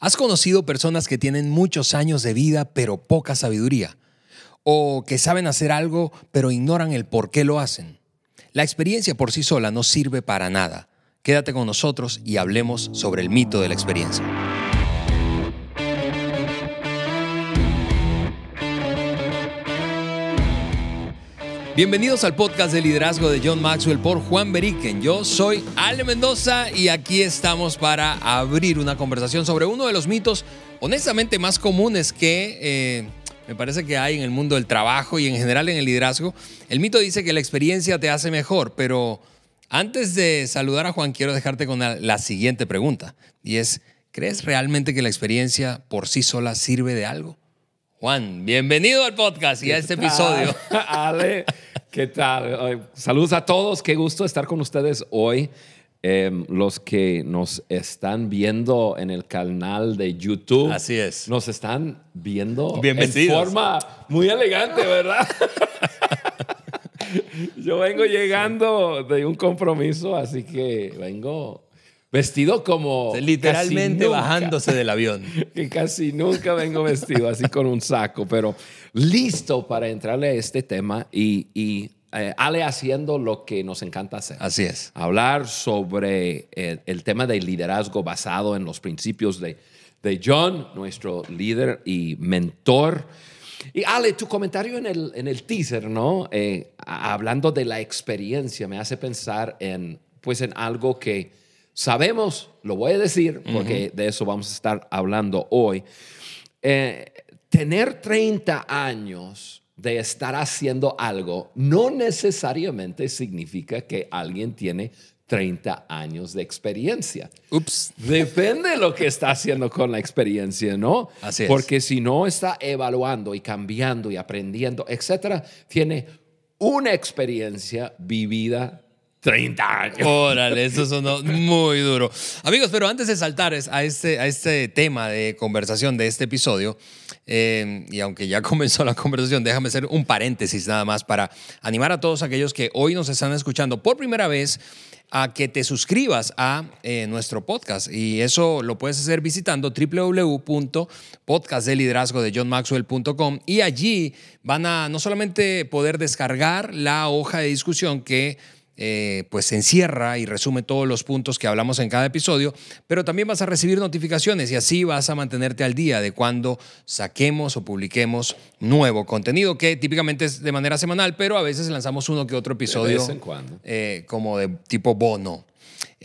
¿Has conocido personas que tienen muchos años de vida pero poca sabiduría? ¿O que saben hacer algo pero ignoran el por qué lo hacen? La experiencia por sí sola no sirve para nada. Quédate con nosotros y hablemos sobre el mito de la experiencia. Bienvenidos al podcast de liderazgo de John Maxwell por Juan Beriken. Yo soy Ale Mendoza y aquí estamos para abrir una conversación sobre uno de los mitos honestamente más comunes que eh, me parece que hay en el mundo del trabajo y en general en el liderazgo. El mito dice que la experiencia te hace mejor, pero antes de saludar a Juan quiero dejarte con la, siguiente pregunta y es, ¿crees realmente que la experiencia por sí sola sirve de algo? Juan, bienvenido al podcast y a este episodio. Ale, ¿qué tal? Saludos a todos, qué gusto estar con ustedes hoy. Em, los que nos están viendo en el canal de YouTube. Así es. Nos están viendo en forma muy elegante, ¿verdad? Yo vengo llegando de un compromiso, así que vengo Vestido como... Literalmente bajándose del avión. Que casi nunca vengo vestido así con un saco, pero listo para entrarle a este tema y, y eh, Ale haciendo lo que nos encanta hacer. Así es. Hablar sobre eh, el, tema del liderazgo basado en los principios de, de John, nuestro líder y mentor. Y Ale, tu comentario en el, en el teaser, ¿no? Eh, hablando de la experiencia, me hace pensar en, pues, en algo que Sabemos, lo voy a decir porque de eso vamos a estar hablando hoy, eh, tener 30 años de estar haciendo algo no necesariamente significa que alguien tiene 30 años de experiencia. Ups. Depende de lo que está haciendo con la experiencia, ¿no? Así es. Porque si no está evaluando y cambiando y aprendiendo, etcétera, tiene una experiencia vivida 30 años. Órale, eso sonó muy duro. Amigos, pero antes de saltar a este, a este tema de conversación de este episodio, eh, y aunque ya comenzó la conversación, déjame hacer un paréntesis nada más para animar a todos aquellos que hoy nos están escuchando por primera vez a que te suscribas a eh, nuestro podcast. Y eso lo puedes hacer visitando www.podcastdeliderazgo de johnmaxwell.com y allí van a no solamente poder descargar la hoja de discusión que eh, pues encierra y resume todos los puntos que hablamos en cada episodio, pero también vas a recibir notificaciones y así vas a mantenerte al día de cuando saquemos o publiquemos nuevo contenido, que típicamente es de manera semanal, pero a veces lanzamos uno que otro episodio. De vez en cuando. Eh, como de tipo bono.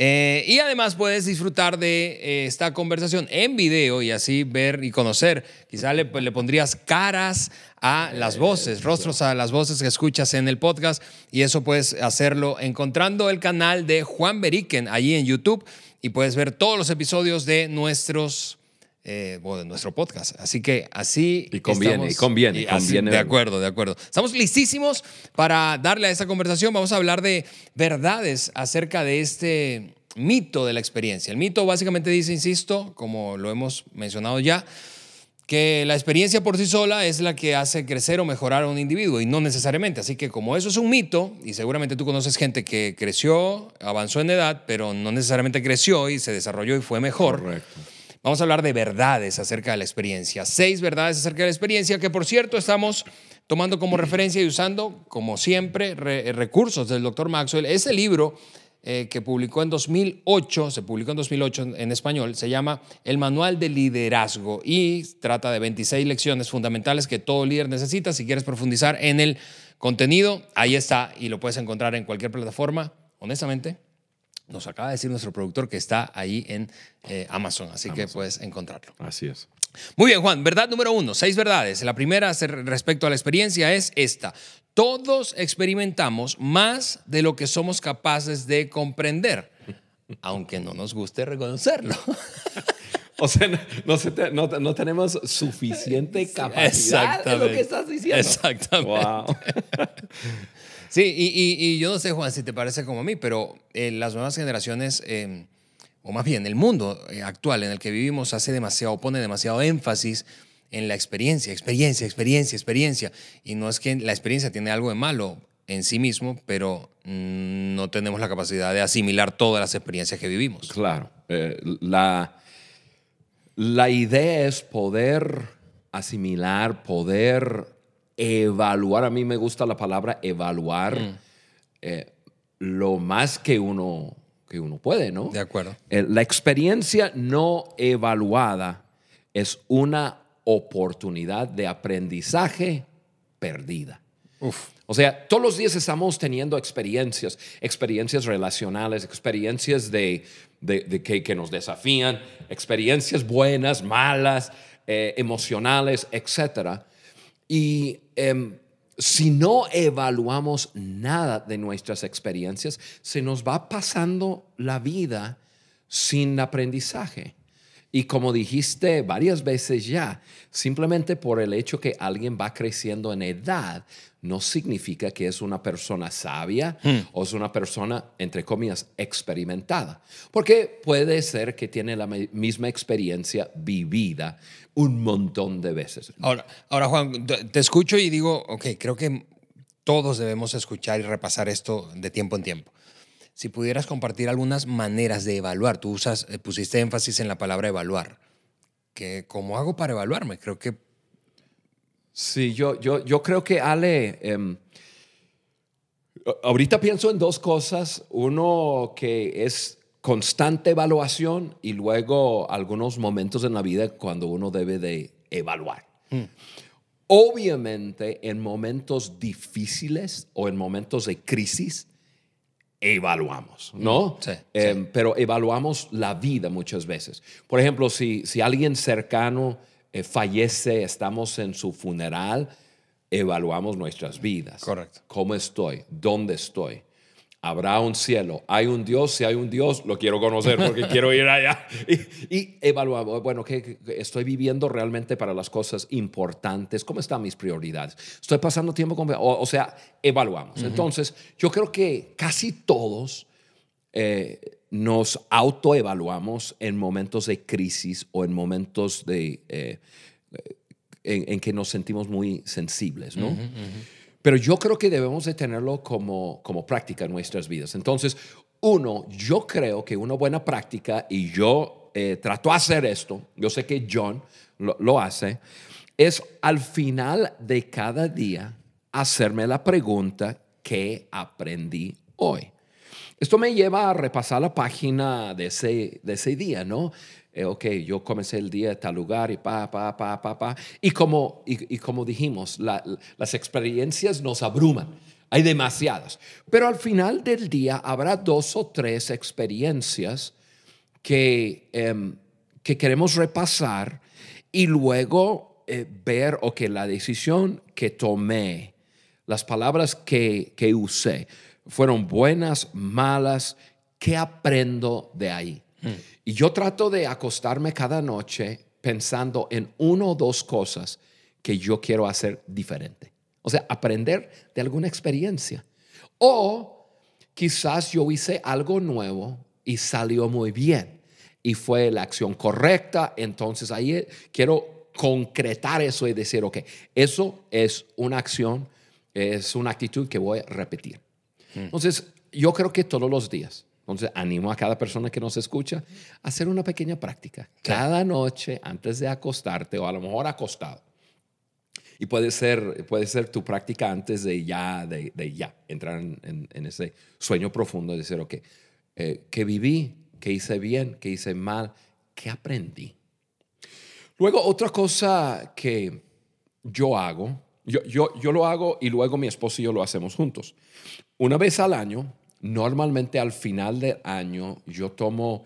Eh, y además puedes disfrutar de eh, esta conversación en video y así ver y conocer. Quizá le, pues, le pondrías caras a las voces, rostros a las voces que escuchas en el podcast y eso puedes hacerlo encontrando el canal de Juan Beriken allí en YouTube y puedes ver todos los episodios de nuestros eh, nuestro podcast. Así que así. Y conviene, y conviene, conviene. de acuerdo, de acuerdo. Estamos listísimos para darle a esta conversación. Vamos a hablar de verdades acerca de este mito de la experiencia. El mito básicamente dice, insisto, como lo hemos mencionado ya, que la experiencia por sí sola es la que hace crecer o mejorar a un individuo y no necesariamente. Así que como eso es un mito, y seguramente tú conoces gente que creció, avanzó en edad, pero no necesariamente creció y se desarrolló y fue mejor. Correcto. Vamos a hablar de verdades acerca de la experiencia. Seis verdades acerca de la experiencia que, por cierto, estamos tomando como referencia y usando, como siempre, recursos del doctor Maxwell. Ese libro eh, que publicó en 2008, se publicó en 2008 en, español, se llama El Manual de Liderazgo y trata de 26 lecciones fundamentales que todo líder necesita. Si quieres profundizar en el contenido, ahí está y lo puedes encontrar en cualquier plataforma. Honestamente, nos acaba de decir nuestro productor que está ahí en eh, Amazon, así que puedes encontrarlo. Así es. Muy bien, Juan. Verdad número uno, seis verdades. La primera respecto a la experiencia es esta. Todos experimentamos más de lo que somos capaces de comprender, aunque no nos guste reconocerlo. O sea, no, no, tenemos suficiente capacidad de lo que estás diciendo. Exactamente. Wow. Sí, y, yo no sé, Juan, si te parece como a mí, pero eh, las nuevas generaciones, em, o más bien el mundo eh, actual en el que vivimos, hace demasiado, pone demasiado énfasis en la experiencia, experiencia, experiencia, experiencia. Y no es que la experiencia tiene algo de malo en sí mismo, pero mm, no tenemos la capacidad de asimilar todas las experiencias que vivimos. Claro. Eh, la, La idea es poder asimilar, poder evaluar. A mí me gusta la palabra evaluar Mm. eh, lo más que uno, que uno puede, ¿no? De acuerdo. Eh, La experiencia no evaluada es una oportunidad de aprendizaje perdida. Uf. O sea, todos los días estamos teniendo experiencias, experiencias relacionales, experiencias de, de- de que, que nos desafían, experiencias buenas, malas, eh, emocionales, etc. Y em, si no evaluamos nada de nuestras experiencias, se nos va pasando la vida sin aprendizaje. Y como dijiste varias veces ya, simplemente por el hecho que alguien va creciendo en edad, no significa que es una persona sabia o es una persona, entre comillas, experimentada. Porque puede ser que tiene la mi- misma experiencia vivida un montón de veces. Ahora, ahora, Juan, te escucho y digo, ok, creo que todos debemos escuchar y repasar esto de tiempo en tiempo. Si pudieras compartir algunas maneras de evaluar, tú usas, eh, pusiste énfasis en la palabra evaluar. Que, ¿Cómo hago para evaluarme? Creo que Sí, yo, yo, yo creo que Ale, em, ahorita pienso en dos cosas. Uno que es constante evaluación y luego algunos momentos en la vida cuando uno debe de evaluar. Obviamente en momentos difíciles o en momentos de crisis, evaluamos, ¿no? Sí, Em, Pero evaluamos la vida muchas veces. Por ejemplo, si, si alguien cercano eh, fallece, estamos en su funeral, evaluamos nuestras vidas. Correcto. ¿Cómo estoy? ¿Dónde estoy? ¿Habrá un cielo? ¿Hay un Dios? Si hay un Dios, lo quiero conocer porque quiero ir allá. Y, y evaluamos, bueno, ¿qué, estoy viviendo realmente para las cosas importantes? ¿Cómo están mis prioridades? ¿Estoy pasando tiempo con... O, o sea, evaluamos. Entonces, yo creo que casi todos eh, nos autoevaluamos en momentos de crisis o en momentos de, eh, en, en que nos sentimos muy sensibles, ¿no? Pero yo creo que debemos de tenerlo como, como práctica en nuestras vidas. Entonces, uno, yo creo que una buena práctica, y yo eh, trato de hacer esto, yo sé que John lo, lo hace, es al final de cada día hacerme la pregunta, ¿qué aprendí hoy? Esto me lleva a repasar la página de ese, de ese día, ¿no? Eh, ok, yo comencé el día en tal lugar y pa, pa, pa, pa, pa. Y como, y, como dijimos, la- las experiencias nos abruman. Hay demasiadas. Pero al final del día habrá dos o tres experiencias que, em, que queremos repasar y luego eh, ver, ok, la decisión que tomé, las palabras que, que usé, fueron buenas, malas, ¿qué aprendo de ahí? Y yo trato de acostarme cada noche pensando en una o dos cosas que yo quiero hacer diferente. O sea, aprender de alguna experiencia. O quizás yo hice algo nuevo y salió muy bien y fue la acción correcta, entonces ahí eh, quiero concretar eso y decir, ok, eso es una acción, es una actitud que voy a repetir. Entonces, yo creo que todos los días, entonces animo a cada persona que nos escucha a hacer una pequeña práctica. Cada noche antes de acostarte o a lo mejor acostado. Y puede ser, puede ser tu práctica antes de ya, de, de ya, entrar en, en- en ese sueño profundo de decir, ok, eh, ¿qué viví? ¿Qué hice bien? ¿Qué hice mal? ¿Qué aprendí? Luego, otra cosa que yo hago, yo, yo, yo lo hago y luego mi esposo y yo lo hacemos juntos. Una vez al año, normalmente al final del año, yo tomo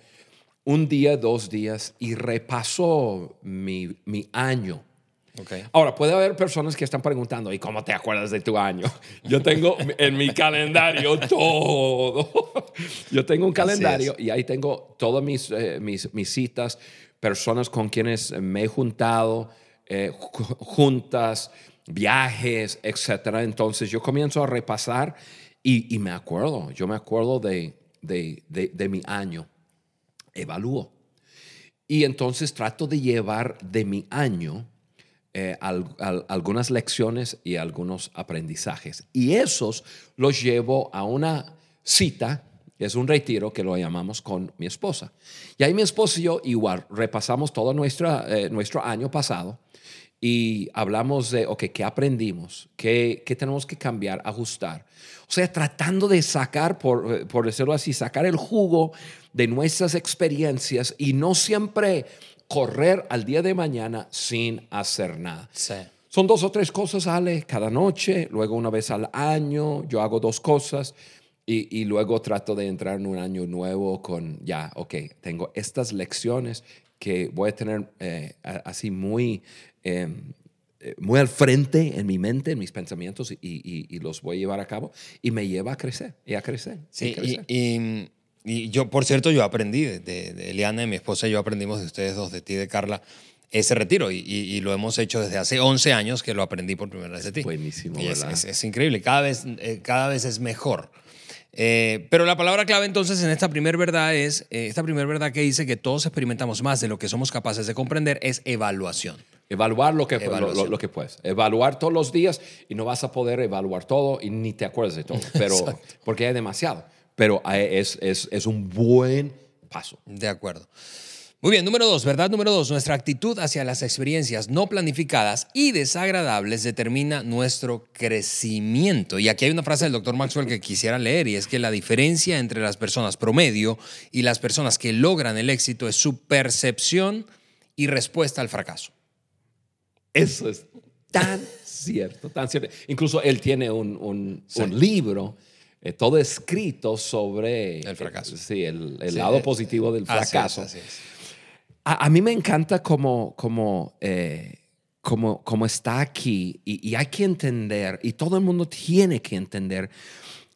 un día, dos días y repaso mi, mi año. Ok. Ahora, puede haber personas que están preguntando, ¿y cómo te acuerdas de tu año? Yo tengo en mi calendario todo. Yo tengo un calendario y ahí tengo todas mis, eh, mis, mis citas, personas con quienes me he juntado, eh, ju- juntas, viajes, etc. Entonces yo comienzo a repasar y, me acuerdo, yo me acuerdo de, de, de, mi año, evalúo. Y entonces trato de llevar de mi año eh, al- al- algunas lecciones y algunos aprendizajes. Y esos los llevo a una cita Es un retiro que lo llamamos con mi esposa. Y ahí mi esposa y yo igual repasamos todo nuestra, eh, nuestro año pasado y hablamos de, ok, ¿qué aprendimos? ¿Qué, ¿Qué, tenemos que cambiar, ajustar? O sea, tratando de sacar, por, por decirlo así, sacar el jugo de nuestras experiencias y no siempre correr al día de mañana sin hacer nada. Sí. Son dos o tres cosas, Ale, cada noche, luego una vez al año, yo hago dos cosas y, y luego trato de entrar en un año nuevo con, ya, ok, tengo estas lecciones que voy a tener eh, así muy, eh, muy al frente en mi mente, en mis pensamientos y, y, y, los voy a llevar a cabo y me lleva a crecer y a crecer. Sí, a crecer. y, y, yo, por cierto, yo aprendí de, de Eliana y mi esposa y yo aprendimos de ustedes dos, de ti y de Carla, ese retiro y, y, y, lo hemos hecho desde hace 11 años que lo aprendí por primera vez de ti. Buenísimo, y es, ¿verdad? es, es, increíble, cada vez, eh, cada vez es mejor. Eh, pero la palabra clave entonces en esta primera verdad es, eh, esta primera verdad que dice que todos experimentamos más de lo que somos capaces de comprender es evaluación. Evaluar lo que, lo, lo, lo, que puedes. Evaluar todos los días y no vas a poder evaluar todo y ni te acuerdas de todo, pero porque hay demasiado. Pero es, es, es un buen paso. De acuerdo. Muy bien, número dos, verdad número dos, nuestra actitud hacia las experiencias no planificadas y desagradables determina nuestro crecimiento. Y aquí hay una frase del doctor Maxwell que quisiera leer y es que la diferencia entre las personas promedio y las personas que logran el éxito es su percepción y respuesta al fracaso. Eso es tan cierto, tan cierto. Incluso él tiene un, un, sí. un libro. Eh, todo escrito sobre el fracaso. Eh, sí, el, el sí, lado positivo del fracaso. Así es, así es. A, a, mí me encanta como, como, eh, como, como está aquí y, y, hay que entender, y todo el mundo tiene que entender,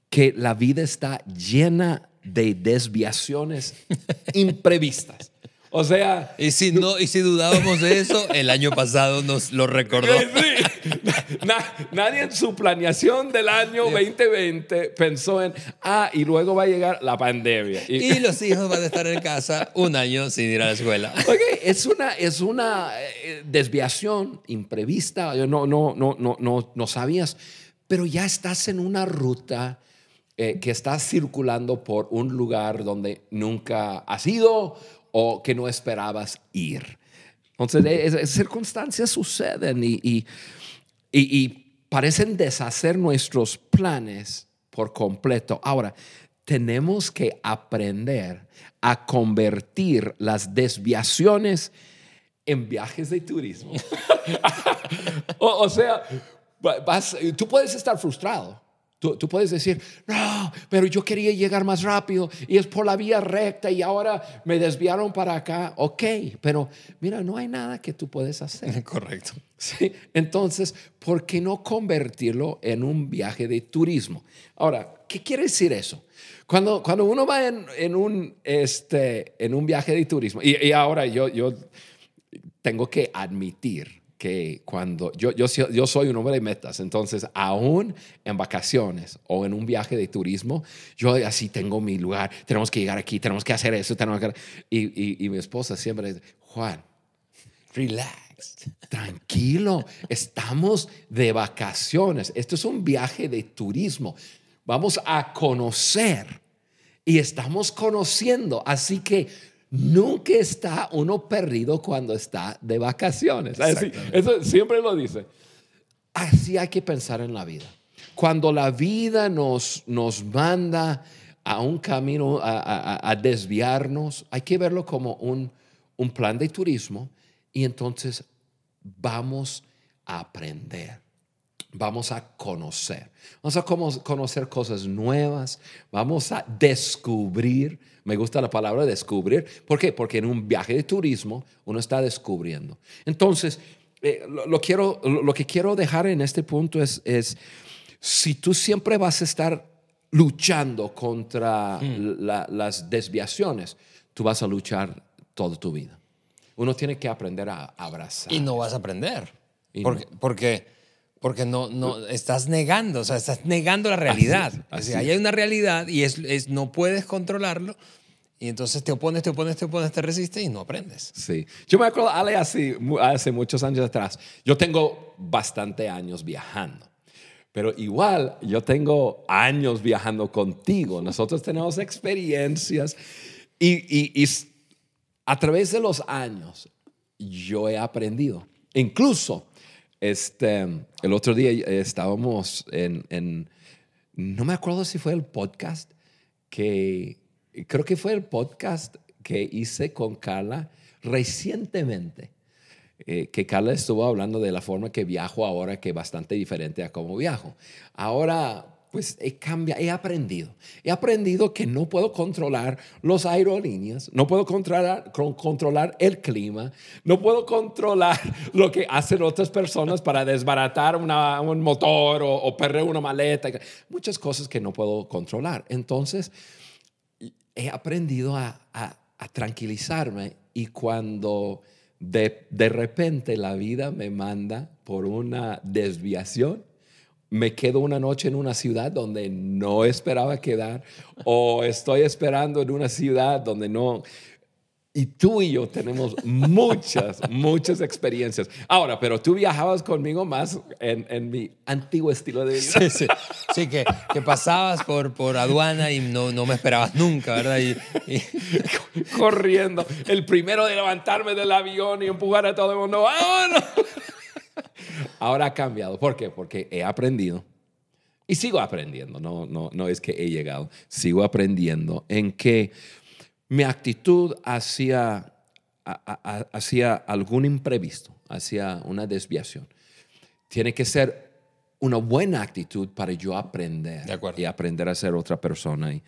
que la vida está llena de desviaciones imprevistas. O sea. Y si, no, y si dudábamos de eso, el año pasado nos lo recordó. Sí. Na, nadie en su planeación del año 2020 pensó en, ah, y luego va a llegar la pandemia. Y, y los hijos van a estar en casa un año sin ir a la escuela. Okay, es una, es una eh, desviación imprevista. No, no, no, no, no, no sabías, pero ya estás en una ruta. Eh, que estás circulando por un lugar donde nunca has ido o que no esperabas ir. Entonces, esas circunstancias suceden y, y, y, y, parecen deshacer nuestros planes por completo. Ahora, tenemos que aprender a convertir las desviaciones en viajes de turismo. o, o, sea, vas, tú puedes estar frustrado Tú, tú, puedes decir, no, pero yo quería llegar más rápido y es por la vía recta y ahora me desviaron para acá. Ok, pero mira, no hay nada que tú puedes hacer. Correcto. Sí, entonces, ¿por qué no convertirlo en un viaje de turismo? Ahora, ¿qué quiere decir eso? Cuando, cuando uno va en, en un, este, en un viaje de turismo, y, y ahora yo, yo tengo que admitir, que cuando yo, yo, yo soy un hombre de metas, entonces aún en vacaciones o en un viaje de turismo, yo así tengo mi lugar, tenemos que llegar aquí, tenemos que hacer eso, tenemos que... Y, y, y mi esposa siempre dice, Juan, relax, tranquilo, estamos de vacaciones, esto es un viaje de turismo, vamos a conocer y estamos conociendo, así que nunca está uno perdido cuando está de vacaciones. Así, eso siempre lo dice. Así hay que pensar en la vida. Cuando la vida nos, nos manda a un camino, a, a, a desviarnos, hay que verlo como un, un plan de turismo y entonces vamos a aprender vamos a conocer. Vamos a conocer cosas nuevas, vamos a descubrir. Me gusta la palabra descubrir. ¿Por qué? Porque en un viaje de turismo uno está descubriendo. Entonces, eh, lo, lo, quiero, lo que quiero dejar en este punto es, es, si tú siempre vas a estar luchando contra mm. la, las desviaciones, tú vas a luchar toda tu vida. Uno tiene que aprender a abrazar. Y no vas a aprender. Porque, no. porque porque no, no, estás negando, o sea, estás negando la realidad. Así, así. O sea, hay una realidad y es, es, no puedes controlarlo. Y entonces te opones, te opones, te opones, te resistes y no aprendes. Sí. Yo me acuerdo, Ale, hace, hace muchos años atrás, yo tengo bastante años viajando. Pero igual, yo tengo años viajando contigo. Nosotros tenemos experiencias y, y, y a través de los años yo he aprendido. Incluso, este, el otro día estábamos en, no me acuerdo si fue el podcast que, creo que fue el podcast que hice con Carla recientemente. Eh, que Carla estuvo hablando de la forma que viajo ahora, que es bastante diferente a cómo viajo. Ahora pues he he aprendido. He aprendido que no puedo controlar los aerolíneas, no puedo controlar, controlar el clima, no puedo controlar lo que hacen otras personas para desbaratar un motor o, perder una maleta, muchas cosas que no puedo controlar. Entonces, he aprendido a, tranquilizarme y cuando de, de repente la vida me manda por una desviación, me quedo una noche en una ciudad donde no esperaba quedar o estoy esperando en una ciudad donde no... Y tú y yo tenemos muchas, muchas experiencias. Ahora, pero tú viajabas conmigo más en, mi antiguo estilo de vida. Sí, sí. sí que, que, pasabas por, por aduana y no, no me esperabas nunca, ¿verdad? Y, Corriendo. El primero de levantarme del avión y empujar a todo el mundo. ¡Vámonos! Ahora ha cambiado. ¿Por qué? Porque he aprendido y sigo aprendiendo. No, no, no es que he llegado, sigo aprendiendo en que mi actitud hacia, hacia algún imprevisto, hacia una desviación, tiene que ser una buena actitud para yo aprender y aprender a ser otra persona. Y,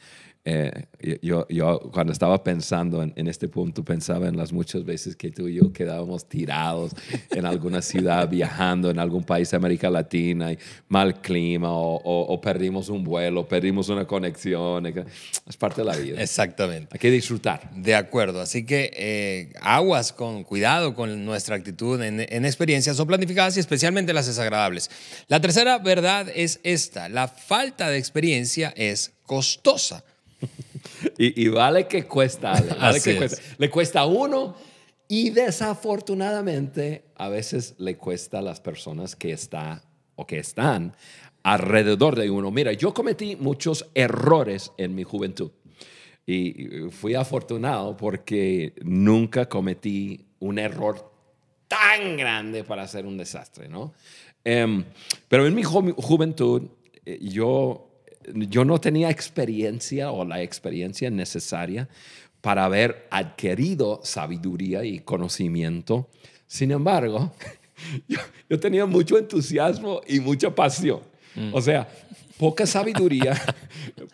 eh, yo, yo, cuando estaba pensando en, este punto, pensaba en las muchas veces que tú y yo quedábamos tirados en alguna ciudad, viajando en algún país de América Latina, y mal clima, o, o, perdimos un vuelo, perdimos una conexión. Es parte de la vida. Exactamente. Hay que disfrutar. De acuerdo. Así que eh, aguas con cuidado con nuestra actitud en, en experiencias son planificadas y especialmente las desagradables. La tercera verdad es esta: la falta de experiencia es costosa. y, vale que cuesta, vale que cuesta. Le cuesta a uno y desafortunadamente a veces le cuesta a las personas que están o que están alrededor de uno. Mira, yo cometí muchos errores en mi juventud y fui afortunado porque nunca cometí un error tan grande para hacer un desastre, ¿no? Em, pero en mi juventud eh, yo yo no tenía experiencia o la experiencia necesaria para haber adquirido sabiduría y conocimiento. Sin embargo, yo, tenía mucho entusiasmo y mucha pasión. Mm. O sea, poca sabiduría,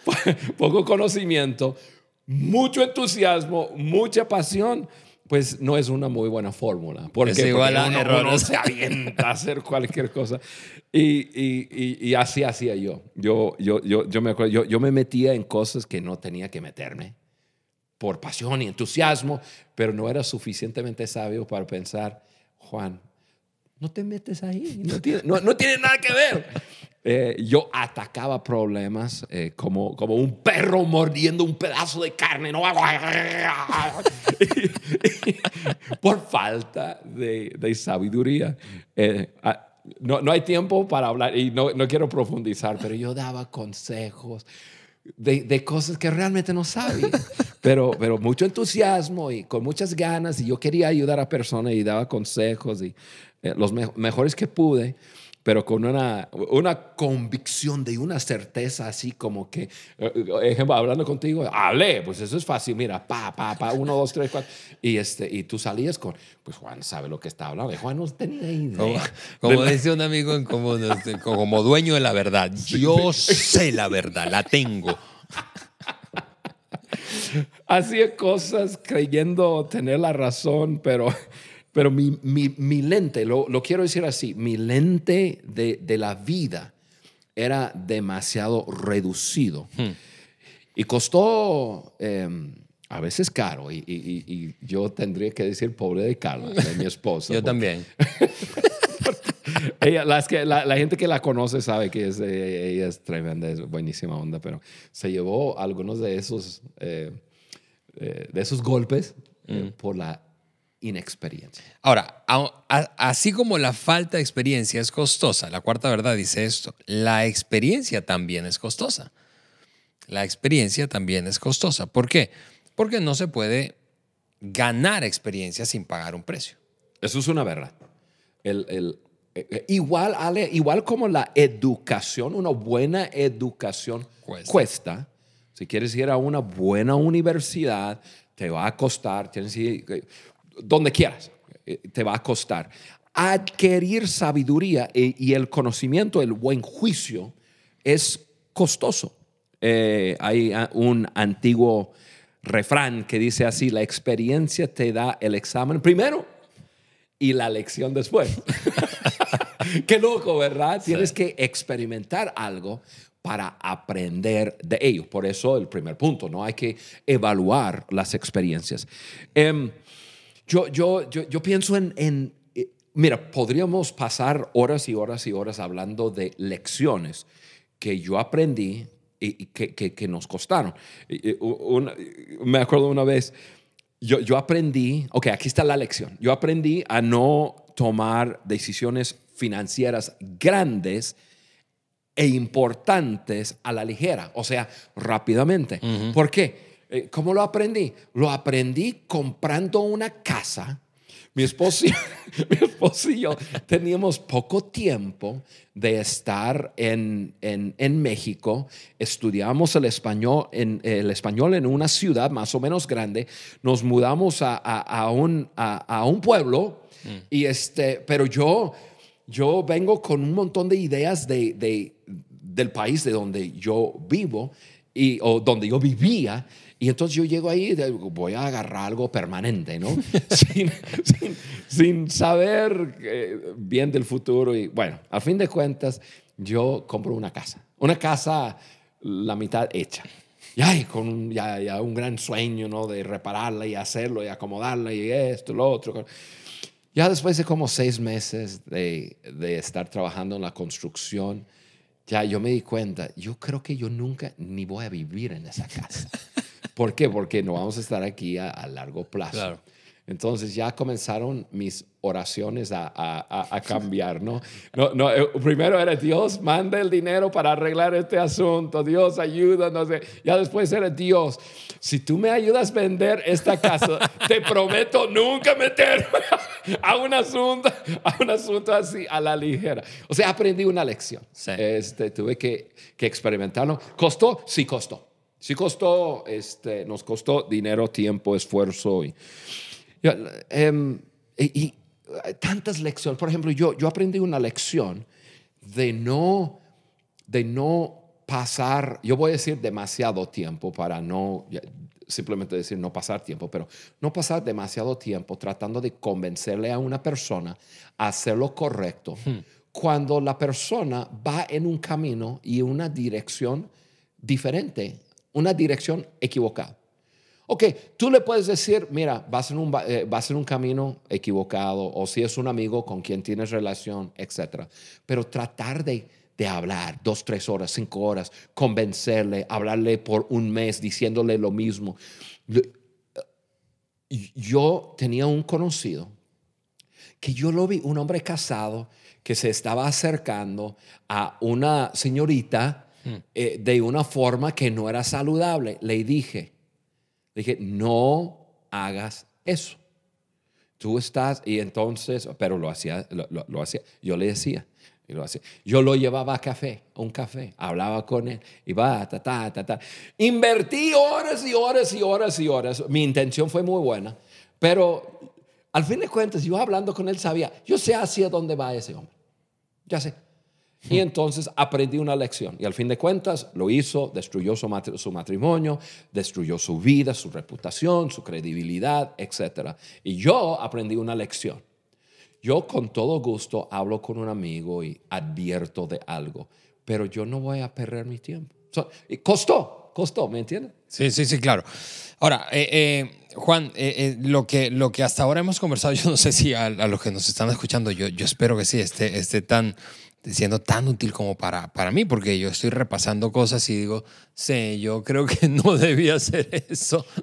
poco conocimiento, mucho entusiasmo, mucha pasión, pues no es una muy buena fórmula. Porque, es igual a uno, se avienta a hacer cualquier cosa. Y, y, y, así hacía yo. Yo, yo, yo, yo me acuerdo, yo, yo me metía en cosas que no tenía que meterme por pasión y entusiasmo, pero no era suficientemente sabio para pensar, Juan, no te metes ahí, no tiene, no, no tiene nada que ver. Eh, yo atacaba problemas eh, como, como un perro mordiendo un pedazo de carne, ¿no? por falta de, de sabiduría. Eh, no, no, hay tiempo para hablar y no, no, quiero profundizar, pero yo daba consejos de, de cosas que realmente no sabía, pero, pero mucho entusiasmo y con muchas ganas y yo quería ayudar a personas y daba consejos y los mejores que pude pero con una, una convicción de una certeza así como que, eh, ejemplo, hablando contigo, hable, pues eso es fácil, mira, pa, pa, pa, uno, dos, tres, cuatro, y, este, y tú salías con, pues Juan sabe lo que está hablando, Juan no tenía idea. Como, dice un amigo en común, este, como dueño de la verdad, yo sé la verdad, la tengo. Hacía cosas creyendo tener la razón, pero pero mi, mi, lente, lo, lo, quiero decir así, mi lente de, de la vida era demasiado reducido. Hmm. Y costó em, a veces caro. Y, y, yo tendría que decir pobre de Carla, de mi esposa. yo también. ella, las que, la, la, gente que la conoce sabe que es, ella es tremenda, es buenísima onda, pero se llevó algunos de esos, eh, eh, de esos golpes eh, hmm. por la inexperiencia. Ahora, a- a- así como la falta de experiencia es costosa, la cuarta verdad dice esto, la experiencia también es costosa. La experiencia también es costosa. ¿Por qué? Porque no se puede ganar experiencia sin pagar un precio. Eso es una verdad. El, el- eh, igual, Ale, igual como la educación, una buena educación Cuesta. cuesta. Si quieres ir a una buena universidad, te va a costar, tienes que eh, donde quieras, eh, te va a costar. Adquirir sabiduría y, y el conocimiento, el buen juicio, es costoso. Eh, hay ah, un antiguo refrán que dice así, la experiencia te da el examen primero y la lección después. Qué loco, ¿verdad? Tienes que experimentar algo para aprender de ello. Por eso el primer punto, ¿no? Hay que evaluar las experiencias. Em, yo, yo, yo, yo pienso en, en, eh, mira, podríamos pasar horas y horas y horas hablando de lecciones que yo aprendí y, que, que, que nos costaron. Una- me acuerdo una vez, yo, yo aprendí, ok, aquí está la lección, yo aprendí a no tomar decisiones financieras grandes e importantes a la ligera, o sea, rápidamente. ¿Por qué? Eh, ¿Cómo lo aprendí? Lo aprendí comprando una casa. Mi esposo, y- mi esposo y yo teníamos poco tiempo de estar en, en, en México. Estudiamos el español, en, el español en una ciudad más o menos grande. Nos mudamos a, a- a un, a, un pueblo, y este, pero yo, yo vengo con un montón de ideas de, de- del país de donde yo vivo y, o donde yo vivía. Y entonces yo llego ahí voy a agarrar algo permanente, ¿no? sin, sin- sin saber eh, bien del futuro. Y bueno, a fin de cuentas, yo compro una casa. Una casa la mitad hecha. Y ay, con ya, ya un gran sueño, ¿no? De repararla y hacerlo y acomodarla y esto, lo otro. Ya después de como seis meses de, de estar trabajando en la construcción, ya yo me di cuenta, yo creo que yo nunca ni voy a vivir en esa casa. ¿Por qué? Porque no vamos a estar aquí a, a largo plazo. Claro. Entonces ya comenzaron mis oraciones a, a- a- a cambiar, ¿no? No, no eh, primero era Dios, manda el dinero para arreglar este asunto, Dios ayuda, no sé. Ya después era Dios, si tú me ayudas a vender esta casa, te prometo nunca meterme a un asunto, a un asunto así a la ligera. O sea, aprendí una lección. Sí. Este, tuve que, que experimentarlo. ¿Costó? Sí costó. Sí costó, este, nos costó dinero, tiempo, esfuerzo y, em, y, y, tantas lecciones. Por ejemplo, yo, yo aprendí una lección de no, de no pasar, yo voy a decir demasiado tiempo para no simplemente decir no pasar tiempo, pero no pasar demasiado tiempo tratando de convencerle a una persona a hacer lo correcto cuando la persona va en un camino y una dirección diferente, una dirección equivocada. Ok, tú le puedes decir, mira, vas en un, eh, vas en un camino equivocado, o si es un amigo con quien tienes relación, etc. Pero tratar de, de hablar dos, tres horas, cinco horas, convencerle, hablarle por un mes diciéndole lo mismo. Le- Yo tenía un conocido que yo lo vi, un hombre casado que se estaba acercando a una señorita eh, de una forma que no era saludable. Le dije, le dije, no hagas eso. Tú estás, y entonces, pero lo hacía, lo, hacía, yo le decía, y lo hacía. Yo lo llevaba a café, un café, hablaba con él, va, ta, ta, ta, ta. Invertí horas y horas y horas y horas. Mi intención fue muy buena, pero al fin de cuentas, yo hablando con él sabía, yo sé hacia dónde va ese hombre. Ya sé. Y entonces aprendí una lección. Y al fin de cuentas lo hizo, destruyó su, matri- su matrimonio, destruyó su vida, su reputación, su credibilidad, etc. Y yo aprendí una lección. Yo con todo gusto hablo con un amigo y advierto de algo, pero yo no voy a perder mi tiempo. So, y costó, costó, ¿me entiendes? Sí, sí, sí, claro. Ahora, eh, eh, Juan, eh, eh, lo, que, lo que hasta ahora hemos conversado, yo no sé si a, a los que nos están escuchando, yo, yo espero que sí, esté, esté tan, siendo tan útil como para, para mí, porque yo estoy repasando cosas y digo, sí, yo creo que no debía hacer eso.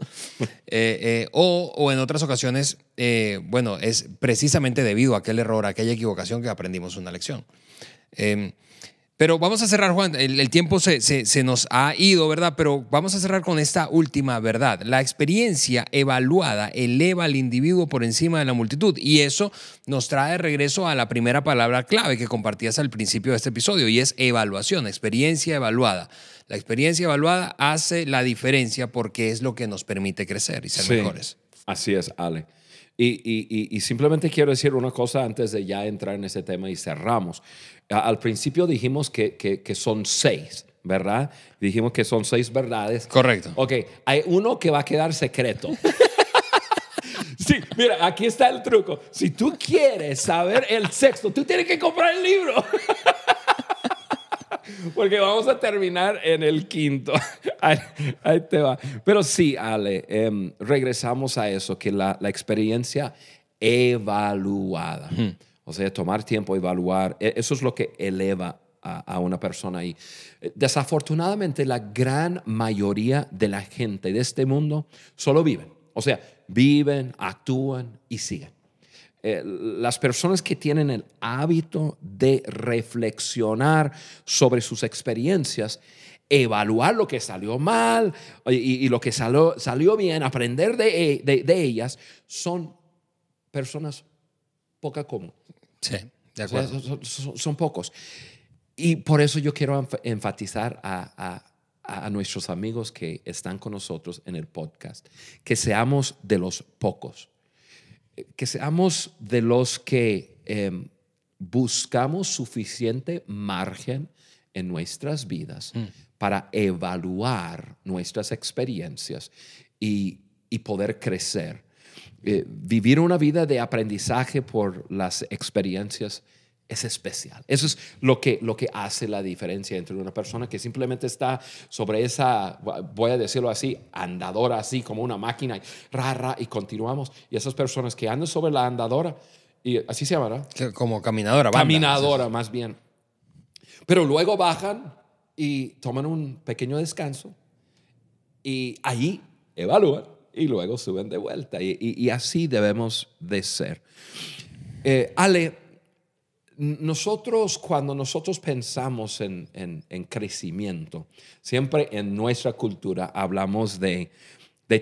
Eh, eh, o, o, en otras ocasiones, eh, bueno, es precisamente debido a aquel error, a aquella equivocación que aprendimos una lección. Pero vamos a cerrar, Juan. El, tiempo se, se, nos ha ido, ¿verdad? Pero vamos a cerrar con esta última verdad. La experiencia evaluada eleva al individuo por encima de la multitud. Y eso nos trae de regreso a la primera palabra clave que compartías al principio de este episodio, y es evaluación, experiencia evaluada. La experiencia evaluada hace la diferencia porque es lo que nos permite crecer y ser mejores. Así es, Ale. Y, simplemente quiero decir una cosa antes de ya entrar en ese tema y cerramos. Al principio dijimos que, que, son seis, ¿verdad? Dijimos que son seis verdades. Correcto. Ok, hay uno que va a quedar secreto. sí, mira, aquí está el truco. Si tú quieres saber el sexto, tú tienes que comprar el libro. Porque vamos a terminar en el quinto. Ahí, te va. Pero sí, Ale, em, regresamos a eso, que la, la experiencia evaluada. O sea, tomar tiempo, evaluar, e, eso es lo que eleva a, a, una persona ahí. Desafortunadamente, la gran mayoría de la gente de este mundo solo viven. O sea, viven, actúan y siguen. Eh, las personas que tienen el hábito de reflexionar sobre sus experiencias, evaluar lo que salió mal y, lo que salió, salió bien, aprender de, de, ellas, son personas poca común. Sí, de acuerdo. son, pocos. Y por eso yo quiero enfatizar a, a, a, nuestros amigos que están con nosotros en el podcast, que seamos de los pocos que seamos de los que em, buscamos suficiente margen en nuestras vidas mm. para evaluar nuestras experiencias y, poder crecer. Eh, vivir una vida de aprendizaje por las experiencias es especial. Eso es lo que, lo que hace la diferencia entre una persona que simplemente está sobre esa, voy a decirlo así, andadora, así como una máquina, y ra, y continuamos. Y esas personas que andan sobre la andadora, y así se llama, ¿verdad? Como caminadora. Caminadora, más bien. Pero luego bajan y toman un pequeño descanso y ahí evalúan y luego suben de vuelta. Y, así debemos de ser. Eh, Ale, nosotros, cuando nosotros pensamos en, crecimiento, siempre en nuestra cultura hablamos de,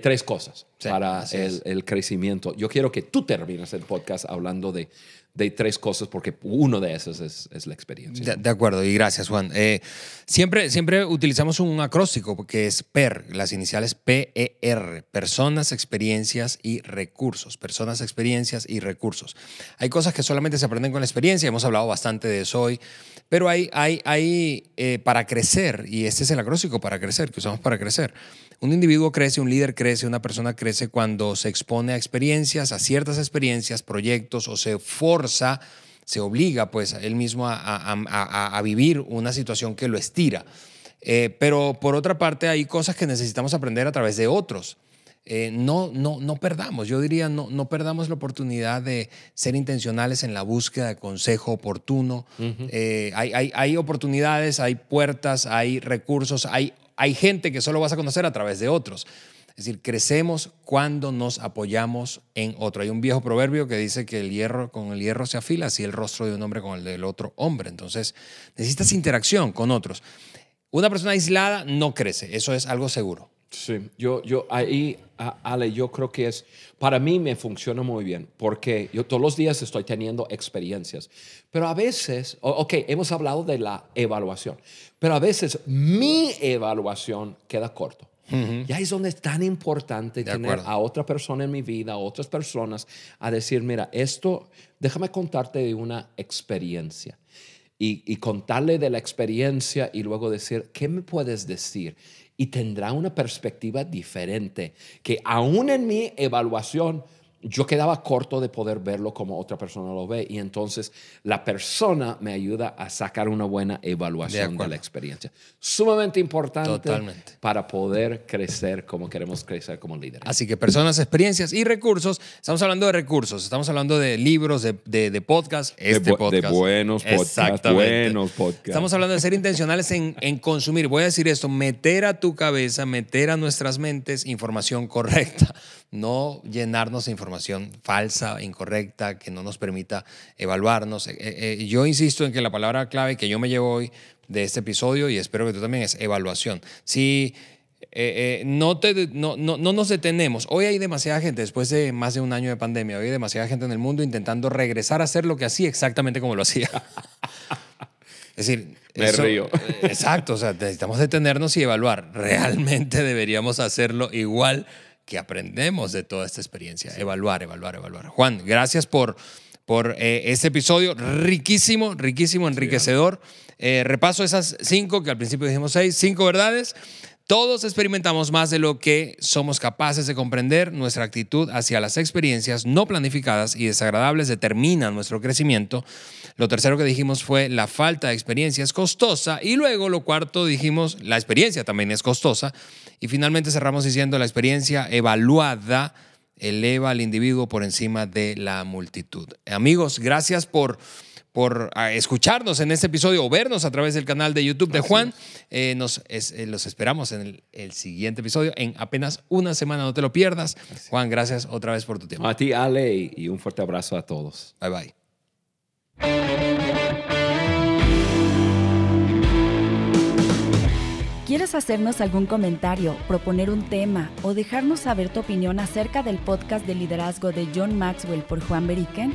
tres cosas para el, crecimiento. Yo quiero que tú termines el podcast hablando de, de tres cosas, porque uno de esas es, la experiencia. De, acuerdo, y gracias, Juan. Eh, siempre, siempre utilizamos un acróstico que es PER, las iniciales PER, personas, experiencias y recursos. Personas, experiencias y recursos. Hay cosas que solamente se aprenden con la experiencia, hemos hablado bastante de eso hoy, pero hay, hay, hay eh, para crecer, y este es el acróstico para crecer, que usamos para crecer. Un individuo crece, un líder crece, una persona crece cuando se expone a experiencias, a ciertas experiencias, proyectos o se forza, se obliga pues él mismo a, vivir una situación que lo estira. Eh, pero por otra parte hay cosas que necesitamos aprender a través de otros. Eh, no, no, no perdamos, yo diría, no, no perdamos la oportunidad de ser intencionales en la búsqueda de consejo oportuno. Eh, hay, hay, hay, oportunidades, hay puertas, hay recursos, hay hay gente que solo vas a conocer a través de otros. Es decir, crecemos cuando nos apoyamos en otro. Hay un viejo proverbio que dice que el hierro con el hierro se afila, así el rostro de un hombre con el del otro hombre. Entonces, necesitas interacción con otros. Una persona aislada no crece, eso es algo seguro. Sí, yo, yo ahí, Ale, yo creo que es, para mí me funciona muy bien, porque yo todos los días estoy teniendo experiencias, pero a veces, ok, hemos hablado de la evaluación, pero a veces mi evaluación queda corto. Y ahí es donde es tan importante tener a otra persona en mi vida, a otras personas, a decir, mira, esto, déjame contarte de una experiencia. Y, y contarle de la experiencia y luego decir, ¿qué me puedes decir? y tendrá una perspectiva diferente que aún en mi evaluación yo quedaba corto de poder verlo como otra persona lo ve y entonces la persona me ayuda a sacar una buena evaluación de, la experiencia. Sumamente importante para poder crecer como queremos crecer como líderes. Así que personas, experiencias y recursos. Estamos hablando de recursos, estamos hablando de libros, de, de, de podcast, este podcast. De buenos podcasts, buenos podcasts. Estamos hablando de ser intencionales en, en consumir. Voy a decir esto, meter a tu cabeza, meter a nuestras mentes información correcta no llenarnos de información falsa, incorrecta, que no nos permita evaluarnos. Eh, eh, yo insisto en que la palabra clave que yo me llevo hoy de este episodio, y espero que tú también, es evaluación. Si eh, no, te, no, no, no, nos detenemos. Hoy hay demasiada gente, después de más de un año de pandemia, hoy hay demasiada gente en el mundo intentando regresar a hacer lo que hacía exactamente como lo hacía. es decir, me río. Exacto, o sea, necesitamos detenernos y evaluar. Realmente deberíamos hacerlo igual que aprendemos de toda esta experiencia. Evaluar, evaluar, evaluar. Juan, gracias por, por eh, este episodio riquísimo, riquísimo, enriquecedor. Eh, repaso esas cinco, que al principio dijimos seis, cinco verdades. Todos experimentamos más de lo que somos capaces de comprender. Nuestra actitud hacia las experiencias no planificadas y desagradables determina nuestro crecimiento. Lo tercero que dijimos fue la falta de experiencia es costosa. Y luego lo cuarto dijimos, la experiencia también es costosa. Y finalmente cerramos diciendo la experiencia evaluada eleva al individuo por encima de la multitud. Amigos, gracias por por ah, escucharnos en este episodio o vernos a través del canal de YouTube de Juan. Eh, nos, eh, los esperamos en el, siguiente episodio en apenas una semana, no te lo pierdas. Juan, gracias otra vez por tu tiempo. A ti, Ale, y un fuerte abrazo a todos. Bye bye. ¿Quieres hacernos algún comentario, proponer un tema o dejarnos saber tu opinión acerca del podcast de liderazgo de John Maxwell por Juan Beriken?